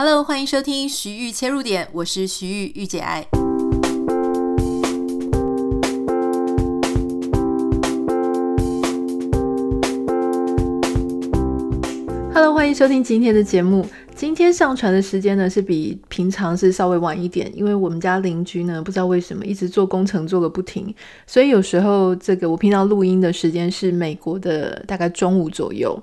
Hello，欢迎收听徐玉切入点，我是徐玉御姐爱。Hello，欢迎收听今天的节目。今天上传的时间呢，是比平常是稍微晚一点，因为我们家邻居呢，不知道为什么一直做工程做个不停，所以有时候这个我平常录音的时间是美国的大概中午左右。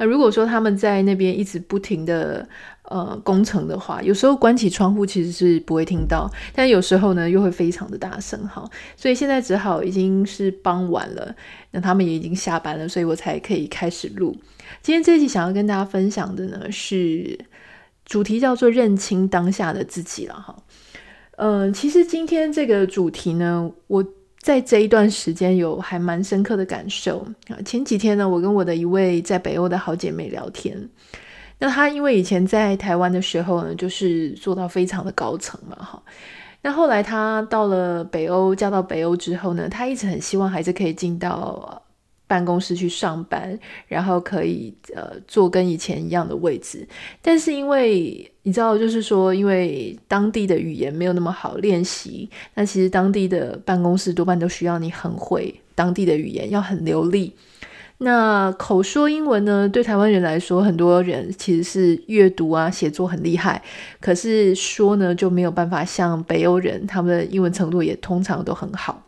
那如果说他们在那边一直不停的呃工程的话，有时候关起窗户其实是不会听到，但有时候呢又会非常的大声哈，所以现在只好已经是傍晚了，那他们也已经下班了，所以我才可以开始录。今天这一集想要跟大家分享的呢是主题叫做认清当下的自己了哈，嗯、呃，其实今天这个主题呢我。在这一段时间有还蛮深刻的感受啊！前几天呢，我跟我的一位在北欧的好姐妹聊天，那他因为以前在台湾的时候呢，就是做到非常的高层嘛，哈。那后来他到了北欧，嫁到北欧之后呢，他一直很希望还是可以进到。办公室去上班，然后可以呃坐跟以前一样的位置，但是因为你知道，就是说，因为当地的语言没有那么好练习，那其实当地的办公室多半都需要你很会当地的语言，要很流利。那口说英文呢，对台湾人来说，很多人其实是阅读啊、写作很厉害，可是说呢就没有办法像北欧人，他们的英文程度也通常都很好。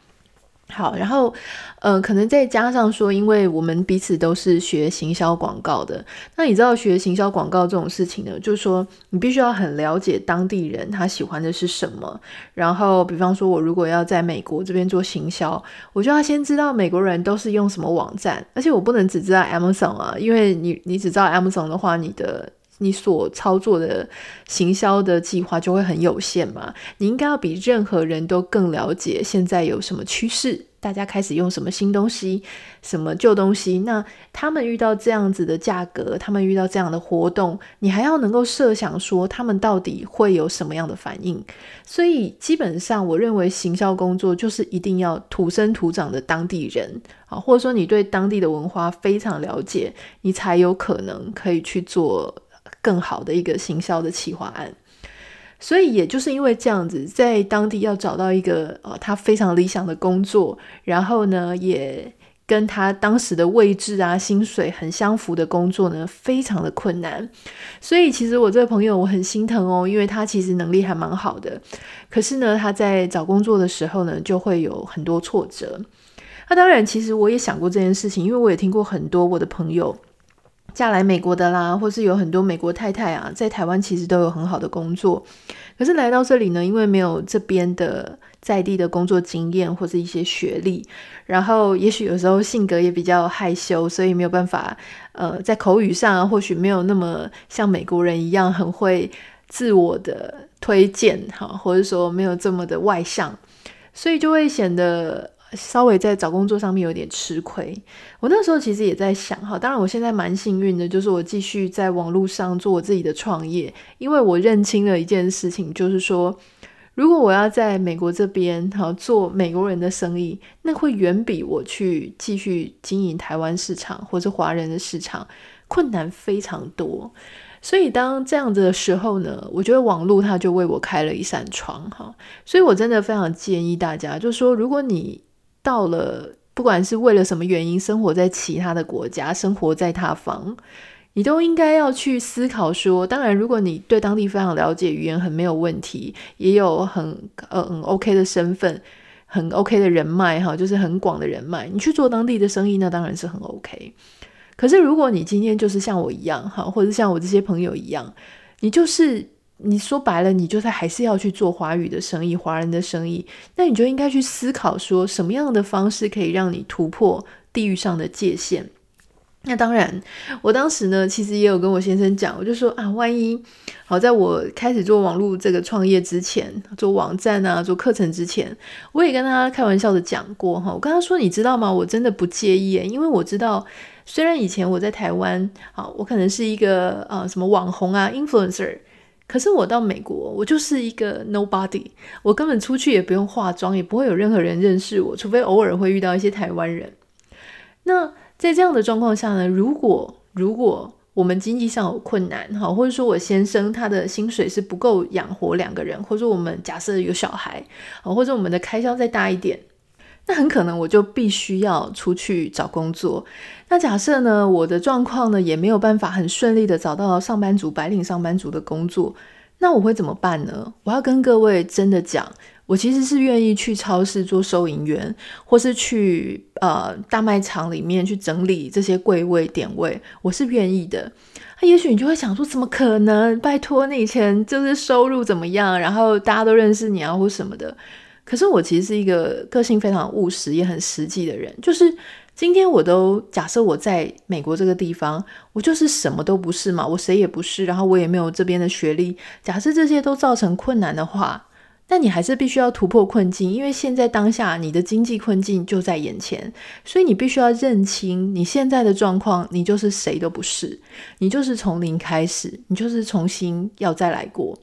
好，然后，呃，可能再加上说，因为我们彼此都是学行销广告的，那你知道学行销广告这种事情呢，就是说你必须要很了解当地人他喜欢的是什么。然后，比方说，我如果要在美国这边做行销，我就要先知道美国人都是用什么网站，而且我不能只知道 Amazon 啊，因为你你只知道 Amazon 的话，你的你所操作的行销的计划就会很有限嘛。你应该要比任何人都更了解现在有什么趋势，大家开始用什么新东西，什么旧东西。那他们遇到这样子的价格，他们遇到这样的活动，你还要能够设想说他们到底会有什么样的反应。所以基本上，我认为行销工作就是一定要土生土长的当地人啊，或者说你对当地的文化非常了解，你才有可能可以去做。更好的一个行销的企划案，所以也就是因为这样子，在当地要找到一个呃他非常理想的工作，然后呢也跟他当时的位置啊、薪水很相符的工作呢，非常的困难。所以其实我这个朋友我很心疼哦，因为他其实能力还蛮好的，可是呢他在找工作的时候呢就会有很多挫折。那当然，其实我也想过这件事情，因为我也听过很多我的朋友。嫁来美国的啦，或是有很多美国太太啊，在台湾其实都有很好的工作，可是来到这里呢，因为没有这边的在地的工作经验或是一些学历，然后也许有时候性格也比较害羞，所以没有办法，呃，在口语上，或许没有那么像美国人一样很会自我的推荐哈，或者说没有这么的外向，所以就会显得。稍微在找工作上面有点吃亏，我那时候其实也在想哈，当然我现在蛮幸运的，就是我继续在网络上做我自己的创业，因为我认清了一件事情，就是说，如果我要在美国这边哈做美国人的生意，那会远比我去继续经营台湾市场或者华人的市场困难非常多。所以当这样子的时候呢，我觉得网络它就为我开了一扇窗哈，所以我真的非常建议大家，就是说如果你到了，不管是为了什么原因，生活在其他的国家，生活在他方，你都应该要去思考说，当然，如果你对当地非常了解，语言很没有问题，也有很呃 OK 的身份，很 OK 的人脉哈，就是很广的人脉，你去做当地的生意，那当然是很 OK。可是如果你今天就是像我一样哈，或者像我这些朋友一样，你就是。你说白了，你就是还是要去做华语的生意，华人的生意，那你就应该去思考说，什么样的方式可以让你突破地域上的界限。那当然，我当时呢，其实也有跟我先生讲，我就说啊，万一好在我开始做网络这个创业之前，做网站啊，做课程之前，我也跟他开玩笑的讲过哈，我跟他说，你知道吗？我真的不介意，因为我知道，虽然以前我在台湾，啊，我可能是一个呃什么网红啊，influencer。可是我到美国，我就是一个 nobody，我根本出去也不用化妆，也不会有任何人认识我，除非偶尔会遇到一些台湾人。那在这样的状况下呢，如果如果我们经济上有困难，哈，或者说我先生他的薪水是不够养活两个人，或者我们假设有小孩，或者我们的开销再大一点，那很可能我就必须要出去找工作。那假设呢，我的状况呢也没有办法很顺利的找到上班族、白领上班族的工作，那我会怎么办呢？我要跟各位真的讲。我其实是愿意去超市做收银员，或是去呃大卖场里面去整理这些柜位点位，我是愿意的。那也许你就会想说，怎么可能？拜托，你以前就是收入怎么样？然后大家都认识你啊，或什么的。可是我其实是一个个性非常务实也很实际的人。就是今天我都假设我在美国这个地方，我就是什么都不是嘛，我谁也不是，然后我也没有这边的学历。假设这些都造成困难的话。但你还是必须要突破困境，因为现在当下你的经济困境就在眼前，所以你必须要认清你现在的状况，你就是谁都不是，你就是从零开始，你就是重新要再来过。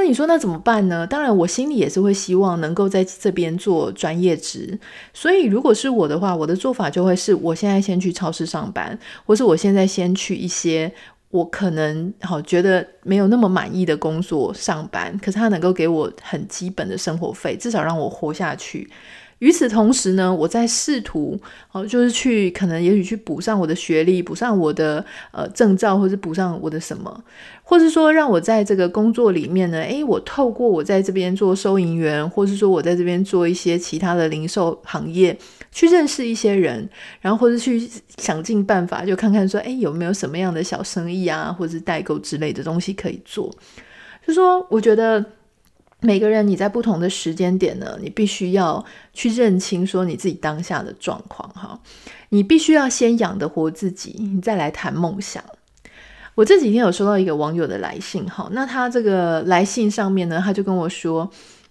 那你说那怎么办呢？当然，我心里也是会希望能够在这边做专业职，所以如果是我的话，我的做法就会是我现在先去超市上班，或是我现在先去一些。我可能好觉得没有那么满意的工作上班，可是他能够给我很基本的生活费，至少让我活下去。与此同时呢，我在试图哦，就是去可能也许去补上我的学历，补上我的呃证照，或者补上我的什么，或是说让我在这个工作里面呢，诶，我透过我在这边做收银员，或是说我在这边做一些其他的零售行业，去认识一些人，然后或者去想尽办法，就看看说，诶，有没有什么样的小生意啊，或者是代购之类的东西可以做。就说我觉得。每个人你在不同的时间点呢，你必须要去认清说你自己当下的状况哈，你必须要先养得活自己，你再来谈梦想。我这几天有收到一个网友的来信哈，那他这个来信上面呢，他就跟我说，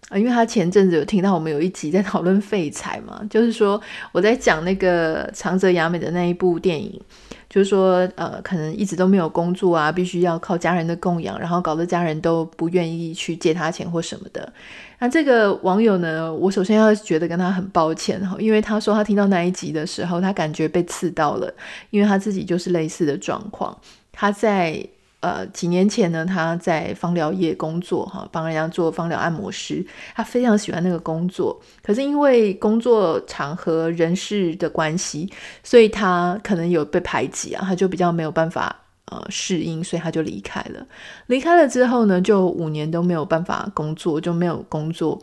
啊因为他前阵子有听到我们有一集在讨论废柴嘛，就是说我在讲那个长泽雅美的那一部电影。就是说，呃，可能一直都没有工作啊，必须要靠家人的供养，然后搞得家人都不愿意去借他钱或什么的。那这个网友呢，我首先要觉得跟他很抱歉哈，因为他说他听到那一集的时候，他感觉被刺到了，因为他自己就是类似的状况，他在。呃，几年前呢，他在芳疗业工作，哈，帮人家做芳疗按摩师。他非常喜欢那个工作，可是因为工作场合人事的关系，所以他可能有被排挤啊，他就比较没有办法呃适应，所以他就离开了。离开了之后呢，就五年都没有办法工作，就没有工作，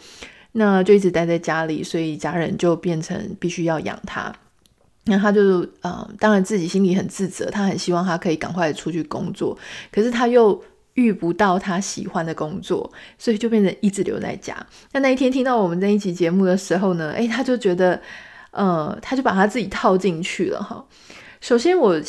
那就一直待在家里，所以家人就变成必须要养他。那他就呃，当然自己心里很自责，他很希望他可以赶快出去工作，可是他又遇不到他喜欢的工作，所以就变成一直留在家。那那一天听到我们那一期节目的时候呢，诶，他就觉得，呃，他就把他自己套进去了哈。首先，我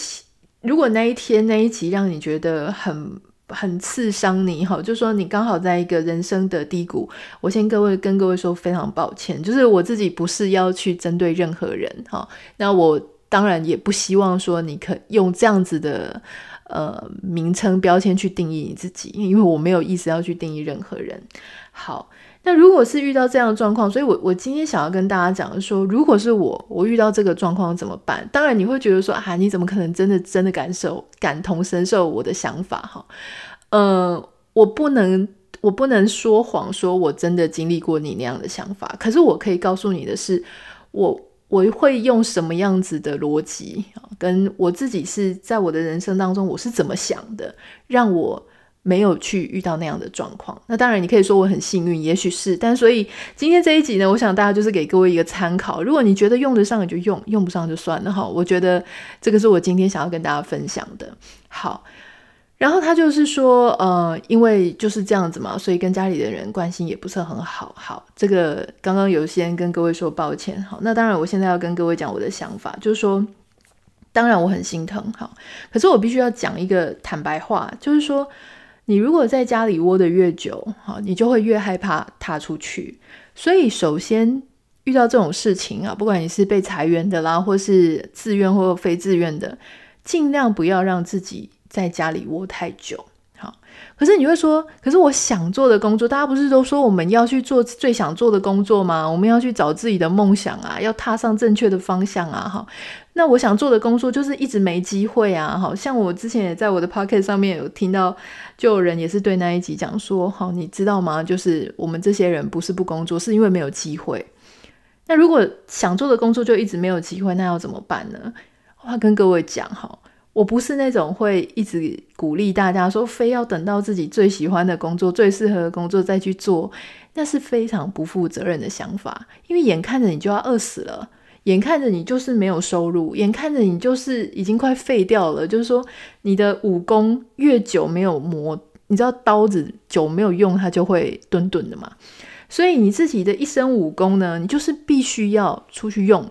如果那一天那一集让你觉得很。很刺伤你哈，就说你刚好在一个人生的低谷，我先各位跟各位说非常抱歉，就是我自己不是要去针对任何人哈，那我当然也不希望说你可用这样子的呃名称标签去定义你自己，因为我没有意思要去定义任何人。好。那如果是遇到这样的状况，所以我我今天想要跟大家讲的说，如果是我，我遇到这个状况怎么办？当然你会觉得说啊，你怎么可能真的真的感受感同身受我的想法哈？呃，我不能我不能说谎，说我真的经历过你那样的想法。可是我可以告诉你的是，我我会用什么样子的逻辑，跟我自己是在我的人生当中我是怎么想的，让我。没有去遇到那样的状况，那当然你可以说我很幸运，也许是，但所以今天这一集呢，我想大家就是给各位一个参考。如果你觉得用得上你就用，用不上就算了哈。我觉得这个是我今天想要跟大家分享的。好，然后他就是说，呃，因为就是这样子嘛，所以跟家里的人关系也不是很好。好，这个刚刚有先跟各位说抱歉。好，那当然我现在要跟各位讲我的想法，就是说，当然我很心疼。好，可是我必须要讲一个坦白话，就是说。你如果在家里窝得越久，好，你就会越害怕踏出去。所以，首先遇到这种事情啊，不管你是被裁员的啦，或是自愿或非自愿的，尽量不要让自己在家里窝太久。可是你会说，可是我想做的工作，大家不是都说我们要去做最想做的工作吗？我们要去找自己的梦想啊，要踏上正确的方向啊，哈。那我想做的工作就是一直没机会啊，好像我之前也在我的 podcast 上面有听到，就有人也是对那一集讲说，好，你知道吗？就是我们这些人不是不工作，是因为没有机会。那如果想做的工作就一直没有机会，那要怎么办呢？我要跟各位讲哈。我不是那种会一直鼓励大家说，非要等到自己最喜欢的工作、最适合的工作再去做，那是非常不负责任的想法。因为眼看着你就要饿死了，眼看着你就是没有收入，眼看着你就是已经快废掉了。就是说，你的武功越久没有磨，你知道刀子久没有用，它就会钝钝的嘛。所以你自己的一身武功呢，你就是必须要出去用。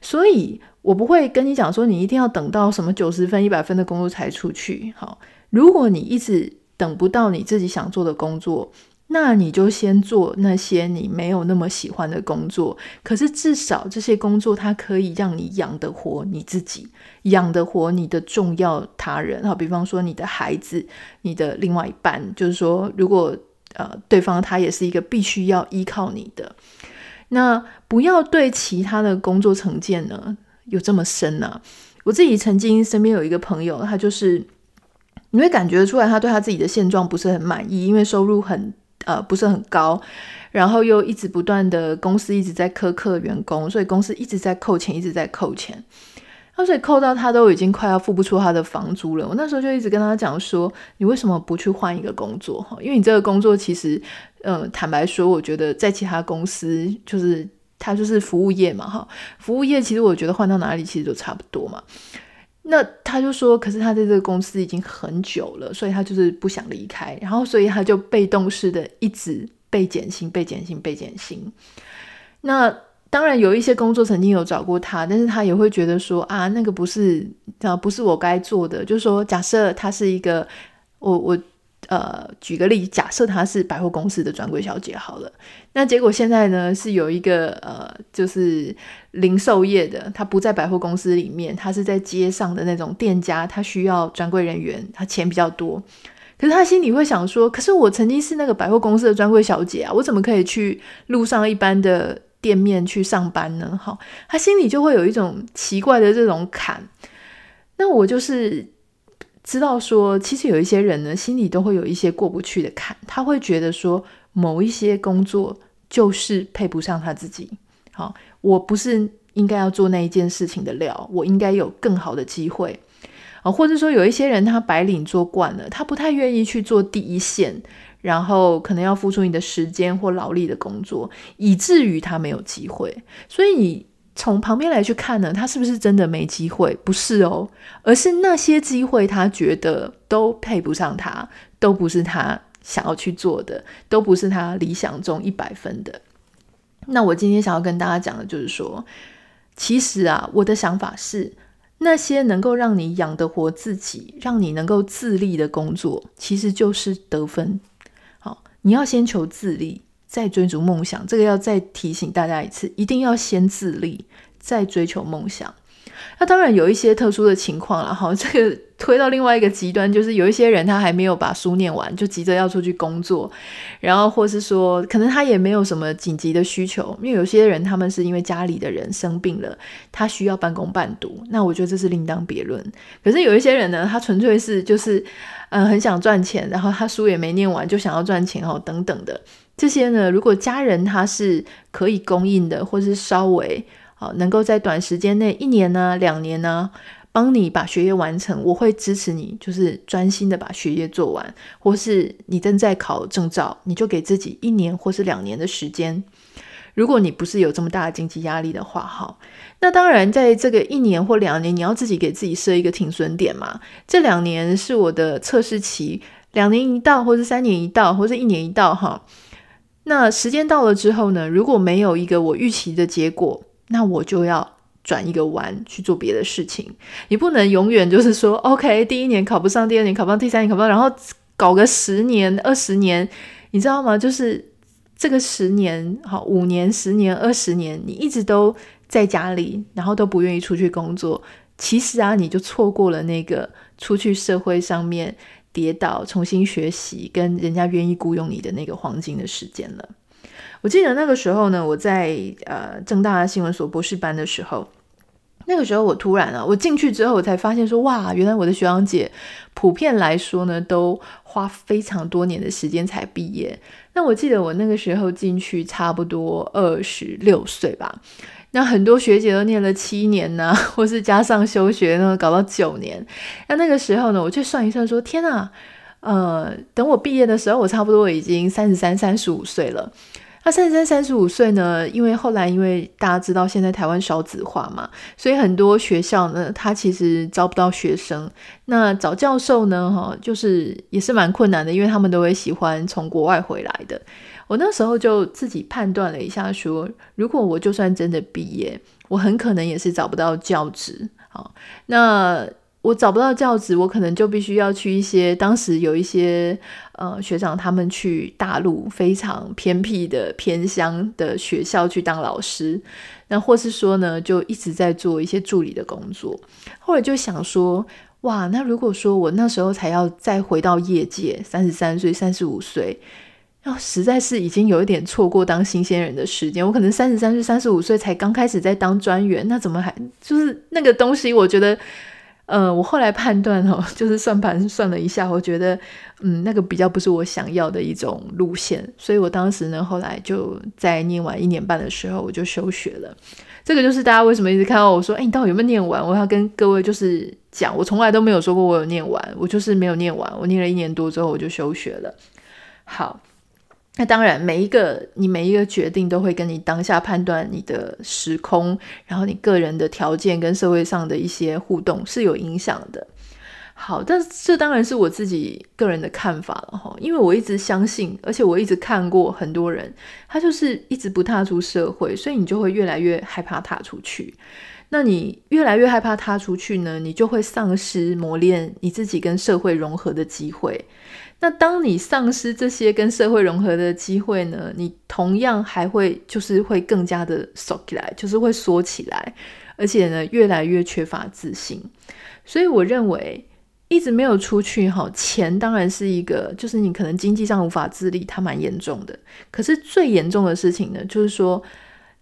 所以。我不会跟你讲说，你一定要等到什么九十分、一百分的工作才出去。好，如果你一直等不到你自己想做的工作，那你就先做那些你没有那么喜欢的工作。可是至少这些工作它可以让你养得活你自己，养得活你的重要他人。好，比方说你的孩子、你的另外一半，就是说，如果呃对方他也是一个必须要依靠你的，那不要对其他的工作成见呢。有这么深呢、我自己曾经身边有一个朋友，他就是你会感觉出来，他对他自己的现状不是很满意，因为收入很呃不是很高，然后又一直不断的公司一直在苛刻员工，所以公司一直在扣钱，一直在扣钱，那所以扣到他都已经快要付不出他的房租了。我那时候就一直跟他讲说，你为什么不去换一个工作？哈，因为你这个工作其实，嗯、呃，坦白说，我觉得在其他公司就是。他就是服务业嘛，哈，服务业其实我觉得换到哪里其实都差不多嘛。那他就说，可是他在这个公司已经很久了，所以他就是不想离开，然后所以他就被动式的一直被减薪、被减薪、被减薪。那当然有一些工作曾经有找过他，但是他也会觉得说啊，那个不是啊，不是我该做的。就是说，假设他是一个我我。呃，举个例，假设她是百货公司的专柜小姐好了，那结果现在呢是有一个呃，就是零售业的，她不在百货公司里面，她是在街上的那种店家，她需要专柜人员，她钱比较多，可是她心里会想说，可是我曾经是那个百货公司的专柜小姐啊，我怎么可以去路上一般的店面去上班呢？好，她心里就会有一种奇怪的这种坎，那我就是。知道说，其实有一些人呢，心里都会有一些过不去的坎，他会觉得说，某一些工作就是配不上他自己。好，我不是应该要做那一件事情的料，我应该有更好的机会。啊，或者说有一些人他白领做惯了，他不太愿意去做第一线，然后可能要付出你的时间或劳力的工作，以至于他没有机会。所以你。从旁边来去看呢，他是不是真的没机会？不是哦，而是那些机会他觉得都配不上他，都不是他想要去做的，都不是他理想中一百分的。那我今天想要跟大家讲的就是说，其实啊，我的想法是，那些能够让你养得活自己，让你能够自立的工作，其实就是得分。好，你要先求自立。再追逐梦想，这个要再提醒大家一次，一定要先自立，再追求梦想。那当然有一些特殊的情况了，哈，这个推到另外一个极端，就是有一些人他还没有把书念完，就急着要出去工作，然后或是说，可能他也没有什么紧急的需求，因为有些人他们是因为家里的人生病了，他需要半工半读，那我觉得这是另当别论。可是有一些人呢，他纯粹是就是，嗯、很想赚钱，然后他书也没念完，就想要赚钱哦，等等的。这些呢，如果家人他是可以供应的，或是稍微好能够在短时间内，一年呢、两年呢，帮你把学业完成，我会支持你，就是专心的把学业做完。或是你正在考证照，你就给自己一年或是两年的时间。如果你不是有这么大的经济压力的话，好，那当然在这个一年或两年，你要自己给自己设一个停损点嘛。这两年是我的测试期，两年一到，或是三年一到，或是一年一到，哈。那时间到了之后呢，如果没有一个我预期的结果，那我就要转一个弯去做别的事情。你不能永远就是说，OK，第一年考不上，第二年考不上，第三年考不上，然后搞个十年、二十年，你知道吗？就是这个十年、好五年、十年、二十年，你一直都在家里，然后都不愿意出去工作。其实啊，你就错过了那个出去社会上面跌倒、重新学习，跟人家愿意雇佣你的那个黄金的时间了。我记得那个时候呢，我在呃政大新闻所博士班的时候，那个时候我突然啊，我进去之后，我才发现说，哇，原来我的学长姐普遍来说呢，都花非常多年的时间才毕业。那我记得我那个时候进去差不多二十六岁吧，那很多学姐都念了七年呢、或是加上休学呢，搞到九年。那那个时候呢，我就算一算说，天啊，呃，等我毕业的时候，我差不多已经三十三、三十五岁了。那三十三、三十五岁呢？因为后来，因为大家知道现在台湾少子化嘛，所以很多学校呢，他其实招不到学生。那找教授呢，哈，就是也是蛮困难的，因为他们都会喜欢从国外回来的。我那时候就自己判断了一下，说，如果我就算真的毕业，我很可能也是找不到教职。好，那。我找不到教职，我可能就必须要去一些当时有一些呃学长他们去大陆非常偏僻的偏乡的学校去当老师，那或是说呢，就一直在做一些助理的工作。后来就想说，哇，那如果说我那时候才要再回到业界，三十三岁、三十五岁，要实在是已经有一点错过当新鲜人的时间。我可能三十三岁、三十五岁才刚开始在当专员，那怎么还就是那个东西？我觉得。呃，我后来判断哦，就是算盘算了一下，我觉得，嗯，那个比较不是我想要的一种路线，所以我当时呢，后来就在念完一年半的时候，我就休学了。这个就是大家为什么一直看到我说，哎，你到底有没有念完？我要跟各位就是讲，我从来都没有说过我有念完，我就是没有念完，我念了一年多之后我就休学了。好。那当然，每一个你每一个决定都会跟你当下判断你的时空，然后你个人的条件跟社会上的一些互动是有影响的。好，但这当然是我自己个人的看法了哈，因为我一直相信，而且我一直看过很多人，他就是一直不踏出社会，所以你就会越来越害怕踏出去。那你越来越害怕踏出去呢，你就会丧失磨练你自己跟社会融合的机会。那当你丧失这些跟社会融合的机会呢，你同样还会就是会更加的缩起来，就是会缩起来，而且呢，越来越缺乏自信。所以我认为一直没有出去哈，钱当然是一个，就是你可能经济上无法自立，它蛮严重的。可是最严重的事情呢，就是说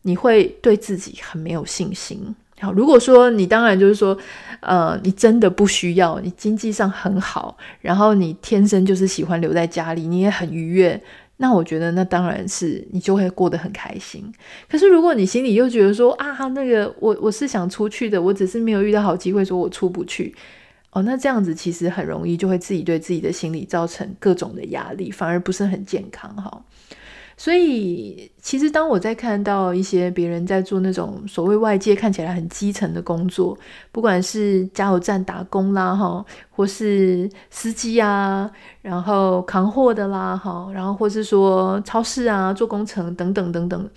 你会对自己很没有信心。好，如果说你当然就是说，呃，你真的不需要，你经济上很好，然后你天生就是喜欢留在家里，你也很愉悦，那我觉得那当然是你就会过得很开心。可是如果你心里又觉得说啊，那个我我是想出去的，我只是没有遇到好机会，说我出不去，哦，那这样子其实很容易就会自己对自己的心理造成各种的压力，反而不是很健康哈。所以，其实当我在看到一些别人在做那种所谓外界看起来很基层的工作，不管是加油站打工啦，哈，或是司机啊，然后扛货的啦，哈，然后或是说超市啊做工程等等等等，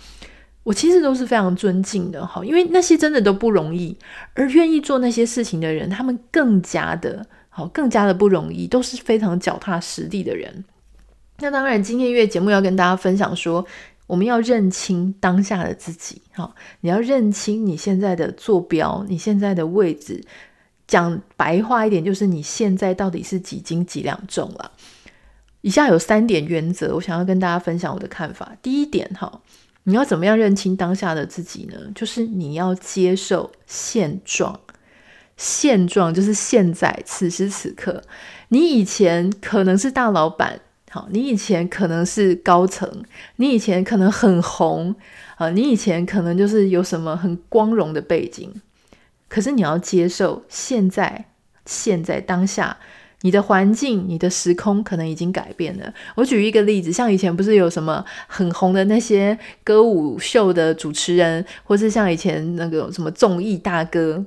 我其实都是非常尊敬的，哈，因为那些真的都不容易，而愿意做那些事情的人，他们更加的好，更加的不容易，都是非常脚踏实地的人。那当然，今天音乐节目要跟大家分享说，我们要认清当下的自己，哈，你要认清你现在的坐标，你现在的位置。讲白话一点，就是你现在到底是几斤几两重了。以下有三点原则，我想要跟大家分享我的看法。第一点，哈，你要怎么样认清当下的自己呢？就是你要接受现状，现状就是现在，此时此刻，你以前可能是大老板。好，你以前可能是高层，你以前可能很红啊，你以前可能就是有什么很光荣的背景，可是你要接受现在，现在当下，你的环境、你的时空可能已经改变了。我举一个例子，像以前不是有什么很红的那些歌舞秀的主持人，或是像以前那个什么综艺大哥，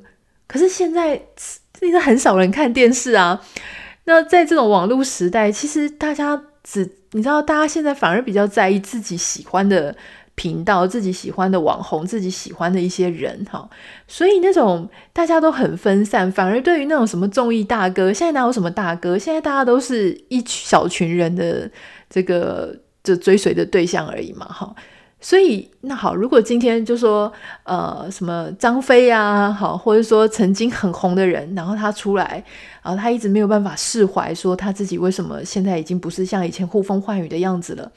可是现在现在很少人看电视啊。那在这种网络时代，其实大家。只你知道，大家现在反而比较在意自己喜欢的频道、自己喜欢的网红、自己喜欢的一些人哈，所以那种大家都很分散，反而对于那种什么综艺大哥，现在哪有什么大哥？现在大家都是一小群人的这个这追随的对象而已嘛哈。所以那好，如果今天就说呃什么张飞呀，好，或者说曾经很红的人，然后他出来，然后他一直没有办法释怀，说他自己为什么现在已经不是像以前呼风唤雨的样子了，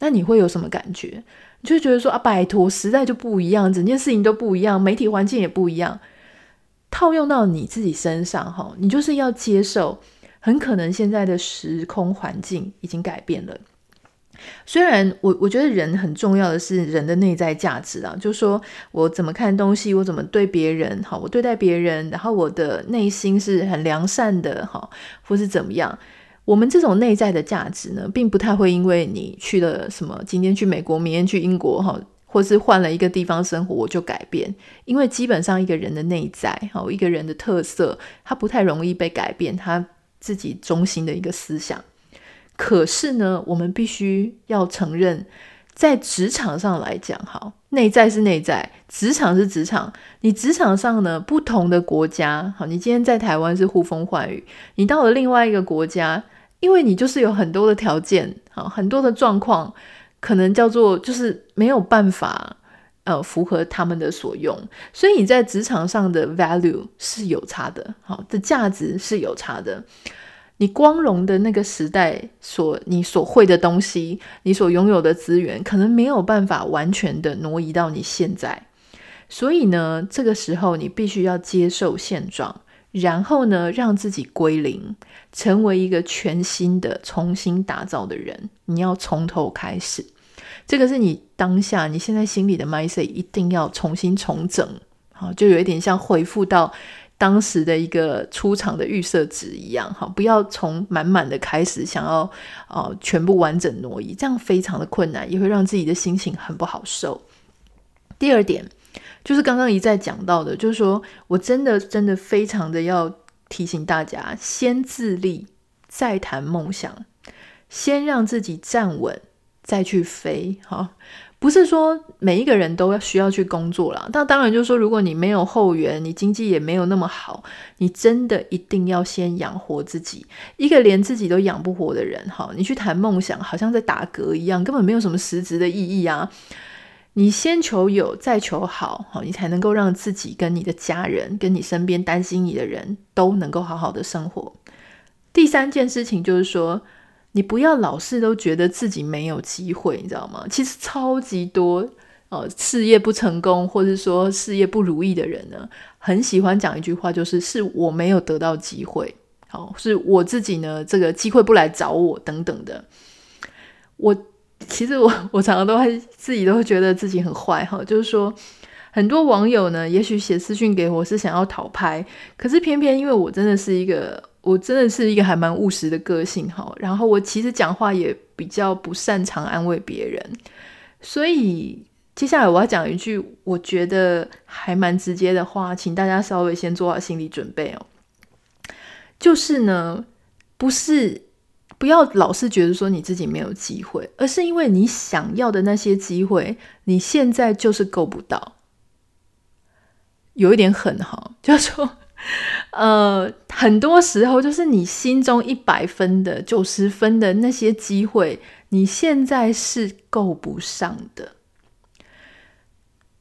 那你会有什么感觉？你就觉得说啊，拜托，时代就不一样，整件事情都不一样，媒体环境也不一样，套用到你自己身上哈，你就是要接受，很可能现在的时空环境已经改变了。虽然我我觉得人很重要的是人的内在价值啊，就是说我怎么看东西，我怎么对别人，好，我对待别人，然后我的内心是很良善的，好，或是怎么样。我们这种内在的价值呢，并不太会因为你去了什么，今天去美国，明天去英国，哈，或是换了一个地方生活，我就改变。因为基本上一个人的内在，哈，一个人的特色，他不太容易被改变，他自己中心的一个思想。可是呢，我们必须要承认，在职场上来讲，哈，内在是内在，职场是职场。你职场上呢，不同的国家，好，你今天在台湾是呼风唤雨，你到了另外一个国家，因为你就是有很多的条件，好，很多的状况，可能叫做就是没有办法，呃，符合他们的所用，所以你在职场上的 value 是有差的，好，的价值是有差的。你光荣的那个时代所你所会的东西，你所拥有的资源，可能没有办法完全的挪移到你现在。所以呢，这个时候你必须要接受现状，然后呢，让自己归零，成为一个全新的、重新打造的人。你要从头开始，这个是你当下你现在心里的 mindset 一定要重新重整。好，就有一点像恢复到。当时的一个出场的预设值一样，哈，不要从满满的开始，想要呃全部完整挪移，这样非常的困难，也会让自己的心情很不好受。第二点就是刚刚一再讲到的，就是说我真的真的非常的要提醒大家，先自立，再谈梦想，先让自己站稳，再去飞，哈。不是说每一个人都要需要去工作啦，但当然就是说，如果你没有后援，你经济也没有那么好，你真的一定要先养活自己。一个连自己都养不活的人，哈，你去谈梦想，好像在打嗝一样，根本没有什么实质的意义啊。你先求有，再求好，好，你才能够让自己跟你的家人，跟你身边担心你的人都能够好好的生活。第三件事情就是说。你不要老是都觉得自己没有机会，你知道吗？其实超级多、呃，事业不成功或者说事业不如意的人呢，很喜欢讲一句话，就是是我没有得到机会，好、哦，是我自己呢，这个机会不来找我等等的。我其实我我常常都会自己都会觉得自己很坏哈、就是说很多网友呢，也许写私讯给我是想要讨拍，可是偏偏因为我真的是一个。我真的是一个还蛮务实的个性哈，然后我其实讲话也比较不擅长安慰别人，所以接下来我要讲一句我觉得还蛮直接的话，请大家稍微先做好心理准备哦。就是呢，不是不要老是觉得说你自己没有机会，而是因为你想要的那些机会，你现在就是够不到，有一点狠哈，就是说。呃，很多时候就是你心中一百分的、九十分的那些机会，你现在是够不上的。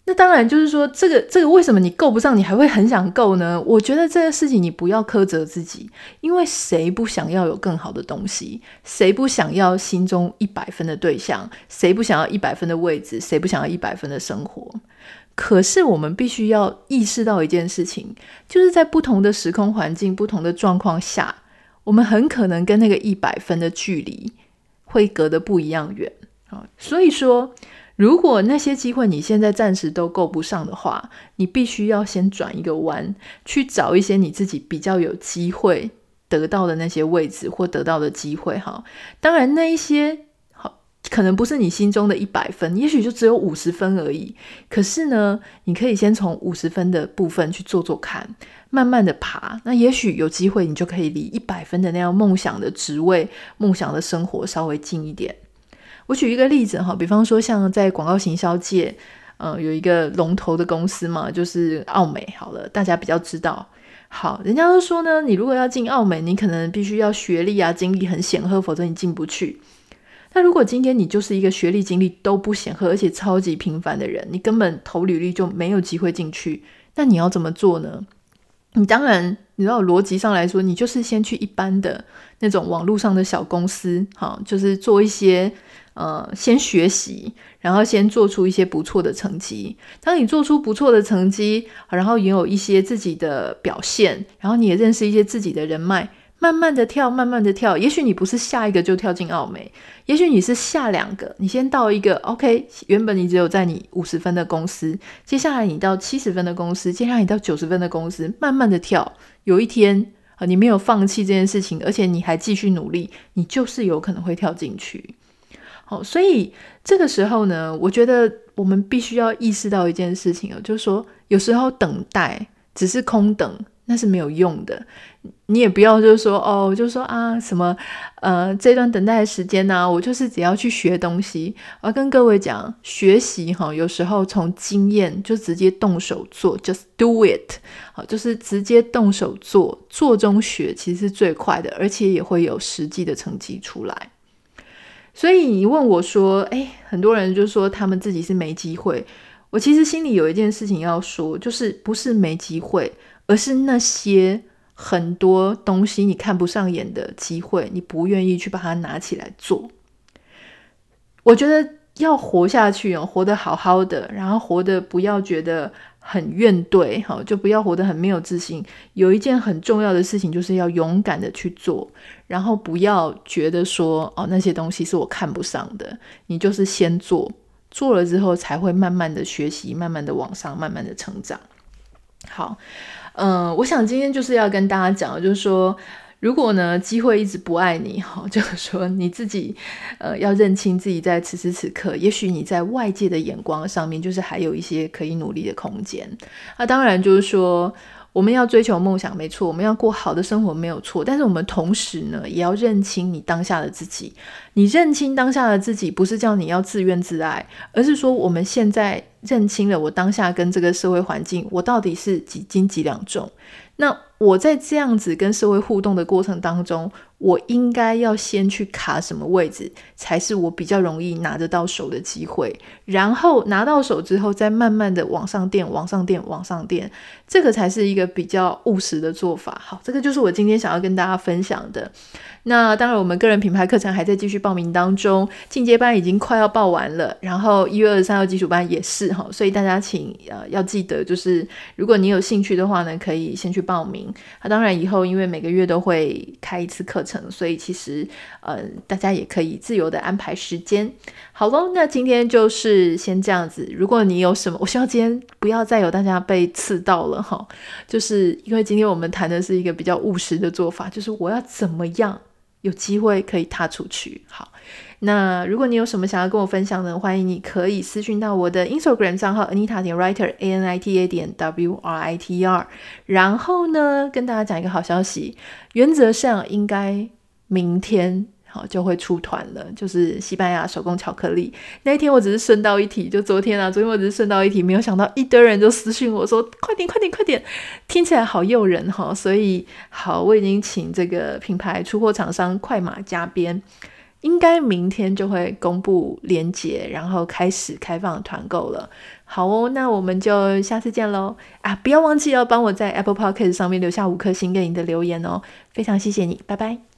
那当然就是说，这个这个为什么你够不上，你还会很想够呢？我觉得这个事情你不要苛责自己，因为谁不想要有更好的东西？谁不想要心中一百分的对象？谁不想要一百分的位置？谁不想要一百分的生活？可是我们必须要意识到一件事情，就是在不同的时空环境、不同的状况下，我们很可能跟那个一百分的距离会隔得不一样远啊。所以说，如果那些机会你现在暂时都够不上的话，你必须要先转一个弯，去找一些你自己比较有机会得到的那些位置或得到的机会哈。当然，那一些。可能不是你心中的一百分，也许就只有五十分而已。可是呢，你可以先从五十分的部分去做做看，慢慢的爬。那也许有机会，你就可以离一百分的那样梦想的职位、梦想的生活稍微近一点。我举一个例子哈，比方说像在广告行销界，呃，有一个龙头的公司嘛，就是奥美。好了，大家比较知道。好，人家都说呢，你如果要进奥美，你可能必须要学历啊、经历很显赫，否则你进不去。那如果今天你就是一个学历经历都不显赫，而且超级平凡的人，你根本投履历就没有机会进去，那你要怎么做呢？你当然，你知道逻辑上来说，你就是先去一般的那种网络上的小公司，哈，就是做一些呃，先学习，然后先做出一些不错的成绩。当你做出不错的成绩，然后也有一些自己的表现，然后你也认识一些自己的人脉。慢慢的跳，慢慢的跳。也许你不是下一个就跳进奥美，也许你是下两个。你先到一个 OK，原本你只有在你五十分的公司，接下来你到七十分的公司，接下来你到九十分的公司，慢慢的跳。有一天啊，你没有放弃这件事情，而且你还继续努力，你就是有可能会跳进去。好，所以这个时候呢，我觉得我们必须要意识到一件事情哦，就是说有时候等待只是空等。那是没有用的，你也不要就是说哦，就说啊什么呃，这段等待的时间呢、我就是只要去学东西。我要跟各位讲，学习哈，有时候从经验就直接动手做，just do it，好，就是直接动手做，做中学其实是最快的，而且也会有实际的成绩出来。所以你问我说，诶，很多人就说他们自己是没机会，我其实心里有一件事情要说，就是不是没机会。而是那些很多东西你看不上眼的机会，你不愿意去把它拿起来做。我觉得要活下去哦，活得好好的，然后活得不要觉得很怨怼，好，就不要活得很没有自信。有一件很重要的事情，就是要勇敢的去做，然后不要觉得说哦，那些东西是我看不上的，你就是先做，做了之后才会慢慢的学习，慢慢的往上，慢慢的成长。好。嗯、我想今天就是要跟大家讲，就是说，如果呢机会一直不爱你，哈，就是说你自己，呃，要认清自己在此时此刻，也许你在外界的眼光上面，就是还有一些可以努力的空间。那当然就是说。我们要追求梦想，没错，我们要过好的生活，没有错。但是我们同时呢，也要认清你当下的自己。你认清当下的自己，不是叫你要自怨自艾，而是说我们现在认清了我当下跟这个社会环境，我到底是几斤几两重。那我在这样子跟社会互动的过程当中，我应该要先去卡什么位置，才是我比较容易拿得到手的机会。然后拿到手之后，再慢慢的往上垫，往上垫，往上垫，这个才是一个比较务实的做法。好，这个就是我今天想要跟大家分享的。那当然，我们个人品牌课程还在继续报名当中，进阶班已经快要报完了，然后一月二十三号基础班也是哈，所以大家请呃要记得，就是如果你有兴趣的话呢，可以先去报名。那当然以后因为每个月都会开一次课程，所以其实呃大家也可以自由的安排时间。好喽，那今天就是先这样子。如果你有什么，我希望今天不要再有大家被刺到了哈，就是因为今天我们谈的是一个比较务实的做法，就是我要怎么样。有机会可以踏出去。好，那如果你有什么想要跟我分享的，欢迎你可以私讯到我的 Instagram 账号 Anita 点 Writer A N I T A 点 W R I T E R。然后呢，跟大家讲一个好消息，原则上应该明天。好，就会出团了，就是西班牙手工巧克力。那一天我只是顺道一提，就昨天啊，昨天我只是顺道一提，没有想到一堆人就私讯我说：“快点，快点，快点！”听起来好诱人哈，所以好，我已经请这个品牌出货厂商快马加鞭，应该明天就会公布链接，然后开始开放团购了。好哦，那我们就下次见喽啊！不要忘记要帮我在 Apple Podcast 上面留下五颗星跟你的留言哦，非常谢谢你，拜拜。